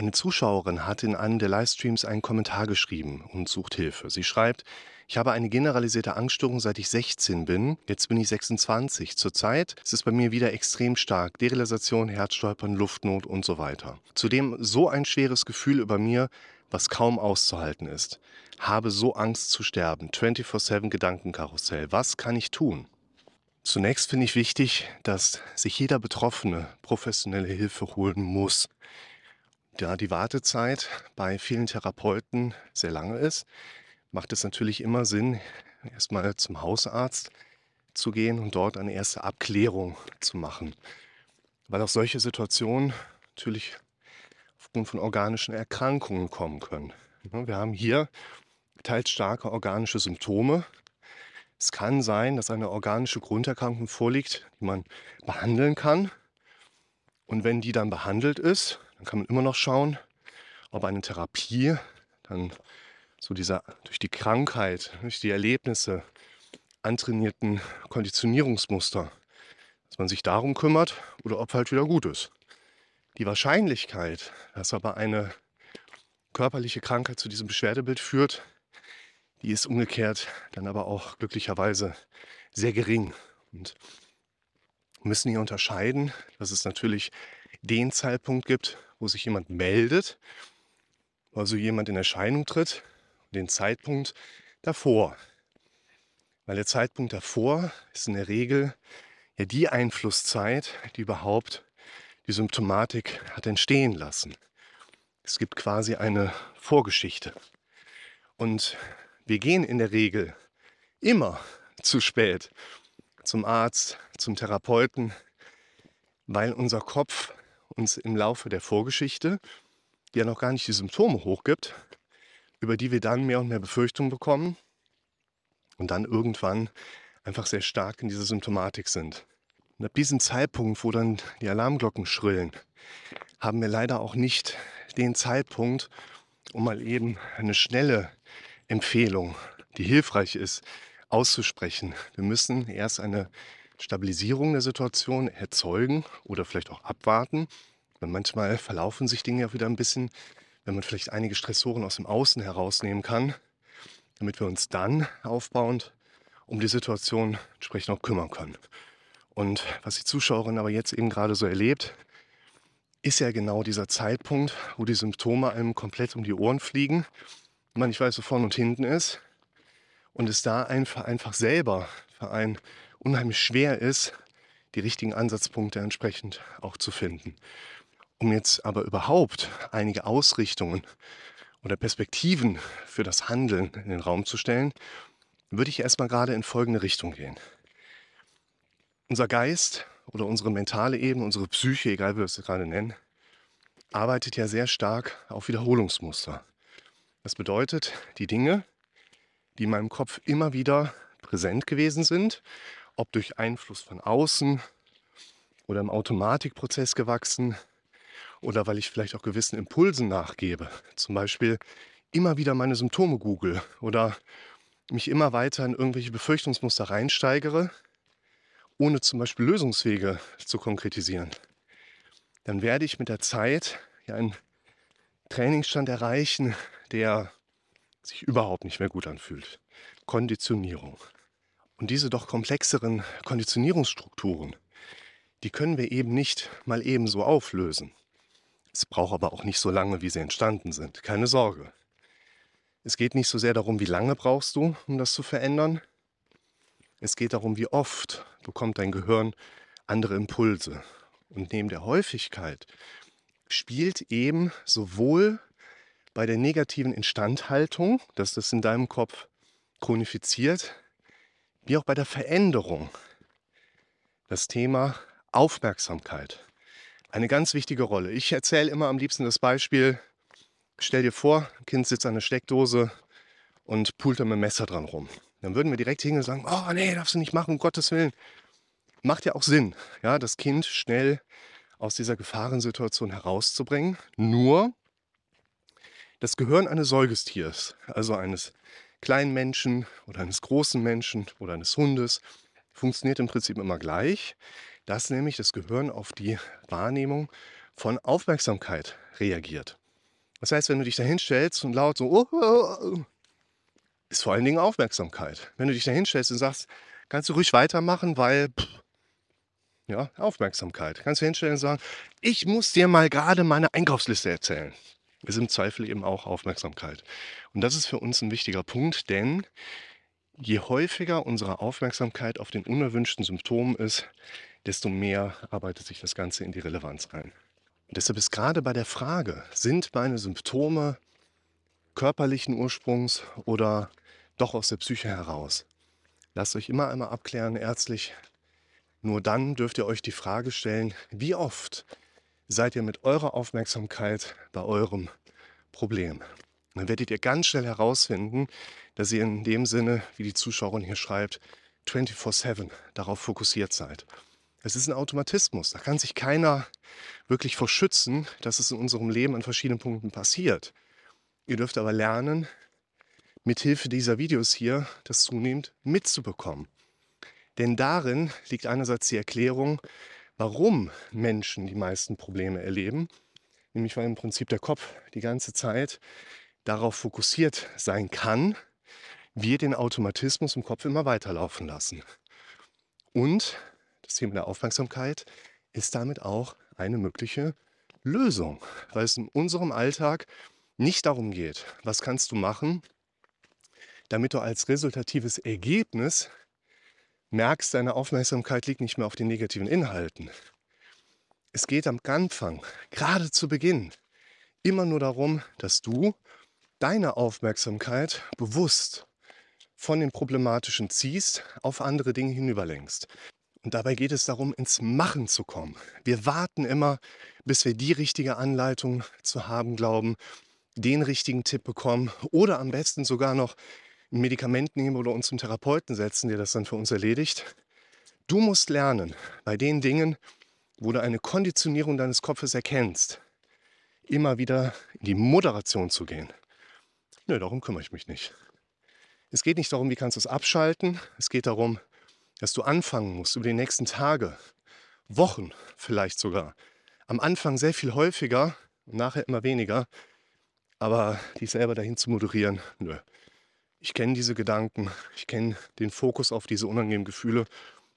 Eine Zuschauerin hat in einem der Livestreams einen Kommentar geschrieben und sucht Hilfe. Sie schreibt, ich habe eine generalisierte Angststörung seit ich 16 bin. Jetzt bin ich 26. Zurzeit ist es bei mir wieder extrem stark. Derealisation, Herzstolpern, Luftnot und so weiter. Zudem so ein schweres Gefühl über mir, was kaum auszuhalten ist. Habe so Angst zu sterben. 24-7 Gedankenkarussell. Was kann ich tun? Zunächst finde ich wichtig, dass sich jeder Betroffene professionelle Hilfe holen muss. Da die Wartezeit bei vielen Therapeuten sehr lange ist, macht es natürlich immer Sinn, erstmal zum Hausarzt zu gehen und dort eine erste Abklärung zu machen. Weil auch solche Situationen natürlich aufgrund von organischen Erkrankungen kommen können. Wir haben hier teils starke organische Symptome, es kann sein, dass eine organische Grunderkrankung vorliegt, die man behandeln kann. Und wenn die dann behandelt ist, dann kann man immer noch schauen, ob eine Therapie dann so dieser durch die Krankheit, durch die Erlebnisse antrainierten Konditionierungsmuster, dass man sich darum kümmert oder ob halt wieder gut ist. Die Wahrscheinlichkeit, dass aber eine körperliche Krankheit zu diesem Beschwerdebild führt, die ist umgekehrt dann aber auch glücklicherweise sehr gering. Und müssen hier unterscheiden, dass es natürlich den Zeitpunkt gibt, wo sich jemand meldet, also jemand in Erscheinung tritt, den Zeitpunkt davor. Weil der Zeitpunkt davor ist in der Regel ja die Einflusszeit, die überhaupt die Symptomatik hat entstehen lassen. Es gibt quasi eine Vorgeschichte. Und wir gehen in der Regel immer zu spät zum Arzt, zum Therapeuten, weil unser Kopf uns im Laufe der Vorgeschichte ja noch gar nicht die Symptome hochgibt, über die wir dann mehr und mehr Befürchtungen bekommen und dann irgendwann einfach sehr stark in dieser Symptomatik sind. Und ab diesem Zeitpunkt, wo dann die Alarmglocken schrillen, haben wir leider auch nicht den Zeitpunkt, um mal eben eine schnelle Empfehlung, die hilfreich ist, auszusprechen. Wir müssen erst eine Stabilisierung der Situation erzeugen oder vielleicht auch abwarten. Weil manchmal verlaufen sich Dinge ja wieder ein bisschen, wenn man vielleicht einige Stressoren aus dem Außen herausnehmen kann, damit wir uns dann aufbauend um die Situation entsprechend auch kümmern können. Und was die Zuschauerin aber jetzt eben gerade so erlebt, ist ja genau dieser Zeitpunkt, wo die Symptome einem komplett um die Ohren fliegen man nicht weiß, wo vorne und hinten ist. Und es da einfach, einfach selber für einen unheimlich schwer ist, die richtigen Ansatzpunkte entsprechend auch zu finden. Um jetzt aber überhaupt einige Ausrichtungen oder Perspektiven für das Handeln in den Raum zu stellen, würde ich erstmal gerade in folgende Richtung gehen. Unser Geist oder unsere mentale Ebene, unsere Psyche, egal wie wir es gerade nennen, arbeitet ja sehr stark auf Wiederholungsmuster. Das bedeutet, die Dinge, die in meinem Kopf immer wieder präsent gewesen sind, ob durch Einfluss von außen oder im Automatikprozess gewachsen oder weil ich vielleicht auch gewissen Impulsen nachgebe, zum Beispiel immer wieder meine Symptome google oder mich immer weiter in irgendwelche Befürchtungsmuster reinsteigere, ohne zum Beispiel Lösungswege zu konkretisieren, dann werde ich mit der Zeit ja einen Trainingsstand erreichen, der sich überhaupt nicht mehr gut anfühlt. Konditionierung. Und diese doch komplexeren Konditionierungsstrukturen, die können wir eben nicht mal ebenso auflösen. Es braucht aber auch nicht so lange, wie sie entstanden sind. Keine Sorge. Es geht nicht so sehr darum, wie lange brauchst du, um das zu verändern. Es geht darum, wie oft bekommt dein Gehirn andere Impulse. Und neben der Häufigkeit spielt eben sowohl bei der negativen Instandhaltung, dass das in deinem Kopf chronifiziert, wie auch bei der Veränderung das Thema Aufmerksamkeit eine ganz wichtige Rolle. Ich erzähle immer am liebsten das Beispiel, stell dir vor, ein Kind sitzt an der Steckdose und pult da mit dem Messer dran rum. Dann würden wir direkt hingehen und sagen, oh nee, darfst du nicht machen, um Gottes Willen. Macht ja auch Sinn, ja, das Kind schnell aus dieser Gefahrensituation herauszubringen. Nur das Gehirn eines Säugestiers, also eines kleinen Menschen oder eines großen Menschen oder eines Hundes, funktioniert im Prinzip immer gleich, dass nämlich das Gehirn auf die Wahrnehmung von Aufmerksamkeit reagiert. Das heißt, wenn du dich da hinstellst und laut so, oh, oh, oh, ist vor allen Dingen Aufmerksamkeit. Wenn du dich da hinstellst und sagst, kannst du ruhig weitermachen, weil, pff, ja, Aufmerksamkeit. Kannst du hinstellen und sagen, ich muss dir mal gerade meine Einkaufsliste erzählen. Ist im Zweifel eben auch Aufmerksamkeit. Und das ist für uns ein wichtiger Punkt, denn je häufiger unsere Aufmerksamkeit auf den unerwünschten Symptomen ist, desto mehr arbeitet sich das Ganze in die Relevanz rein. Und deshalb ist gerade bei der Frage, sind meine Symptome körperlichen Ursprungs oder doch aus der Psyche heraus? Lasst euch immer einmal abklären, ärztlich. Nur dann dürft ihr euch die Frage stellen, wie oft seid ihr mit eurer Aufmerksamkeit bei eurem Problem? Dann werdet ihr ganz schnell herausfinden, dass ihr in dem Sinne, wie die Zuschauerin hier schreibt, 24-7 darauf fokussiert seid. Es ist ein Automatismus. Da kann sich keiner wirklich vor schützen, dass es in unserem Leben an verschiedenen Punkten passiert. Ihr dürft aber lernen, mithilfe dieser Videos hier das zunehmend mitzubekommen. Denn darin liegt einerseits die Erklärung, warum Menschen die meisten Probleme erleben, nämlich weil im Prinzip der Kopf die ganze Zeit darauf fokussiert sein kann, wir den Automatismus im Kopf immer weiterlaufen lassen. Und das Thema der Aufmerksamkeit ist damit auch eine mögliche Lösung, weil es in unserem Alltag nicht darum geht, was kannst du machen, damit du als resultatives Ergebnis merkst, deine Aufmerksamkeit liegt nicht mehr auf den negativen Inhalten. Es geht am Anfang, gerade zu Beginn, immer nur darum, dass du deine Aufmerksamkeit bewusst von den problematischen ziehst, auf andere Dinge hinüberlenkst. Und dabei geht es darum, ins Machen zu kommen. Wir warten immer, bis wir die richtige Anleitung zu haben glauben, den richtigen Tipp bekommen oder am besten sogar noch ein Medikament nehmen oder uns zum Therapeuten setzen, der das dann für uns erledigt. Du musst lernen, bei den Dingen, wo du eine Konditionierung deines Kopfes erkennst, immer wieder in die Moderation zu gehen. Nö, darum kümmere ich mich nicht. Es geht nicht darum, wie kannst du es abschalten. Es geht darum, dass du anfangen musst über die nächsten Tage, Wochen vielleicht sogar. Am Anfang sehr viel häufiger und nachher immer weniger. Aber dich selber dahin zu moderieren, nö. Ich kenne diese Gedanken, ich kenne den Fokus auf diese unangenehmen Gefühle.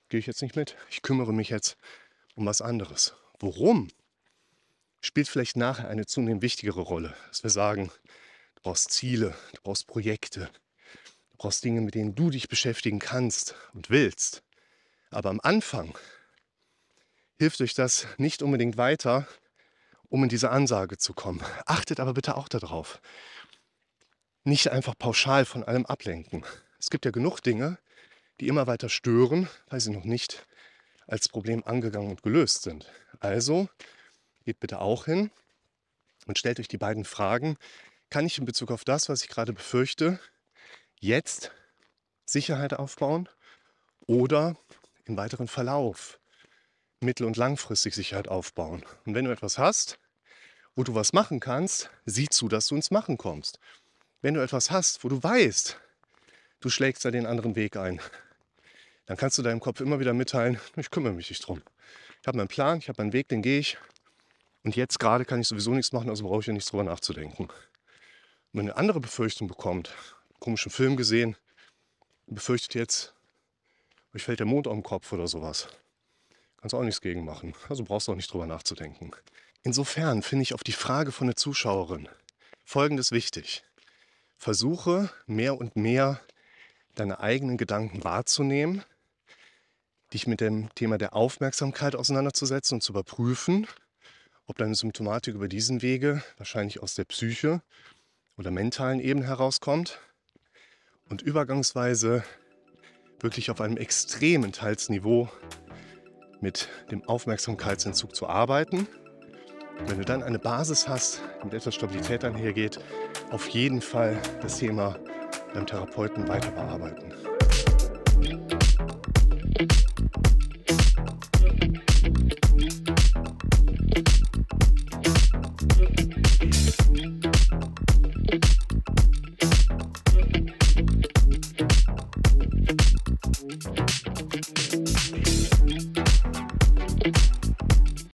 Gehe ich jetzt nicht mit. Ich kümmere mich jetzt um was anderes. Worum? Spielt vielleicht nachher eine zunehmend wichtigere Rolle. Dass wir sagen, du brauchst Ziele, du brauchst Projekte, brauchst Dinge, mit denen du dich beschäftigen kannst und willst. Aber am Anfang hilft euch das nicht unbedingt weiter, um in diese Ansage zu kommen. Achtet aber bitte auch darauf. Nicht einfach pauschal von allem ablenken. Es gibt ja genug Dinge, die immer weiter stören, weil sie noch nicht als Problem angegangen und gelöst sind. Also geht bitte auch hin und stellt euch die beiden Fragen. Kann ich in Bezug auf das, was ich gerade befürchte, jetzt Sicherheit aufbauen oder im weiteren Verlauf mittel- und langfristig Sicherheit aufbauen. Und wenn du etwas hast, wo du was machen kannst, sieh zu, dass du ins Machen kommst. Wenn du etwas hast, wo du weißt, du schlägst da den anderen Weg ein, dann kannst du deinem Kopf immer wieder mitteilen, ich kümmere mich nicht drum. Ich habe meinen Plan, ich habe meinen Weg, den gehe ich. Und jetzt gerade kann ich sowieso nichts machen, also brauche ich ja nichts drüber nachzudenken. Und wenn eine andere Befürchtung bekommt, komischen Film gesehen, befürchtet jetzt, euch fällt der Mond auf den Kopf oder sowas. Kannst auch nichts gegen machen. Also brauchst du auch nicht drüber nachzudenken. Insofern finde ich auf die Frage von der Zuschauerin Folgendes wichtig. Versuche mehr und mehr deine eigenen Gedanken wahrzunehmen, dich mit dem Thema der Aufmerksamkeit auseinanderzusetzen und zu überprüfen, ob deine Symptomatik über diesen Wege, wahrscheinlich aus der Psyche oder mentalen Ebene herauskommt und übergangsweise wirklich auf einem extremen Teilsniveau mit dem Aufmerksamkeitsentzug zu arbeiten. Wenn du dann eine Basis hast, die mit etwas Stabilität einhergeht, auf jeden Fall das Thema beim Therapeuten weiter bearbeiten.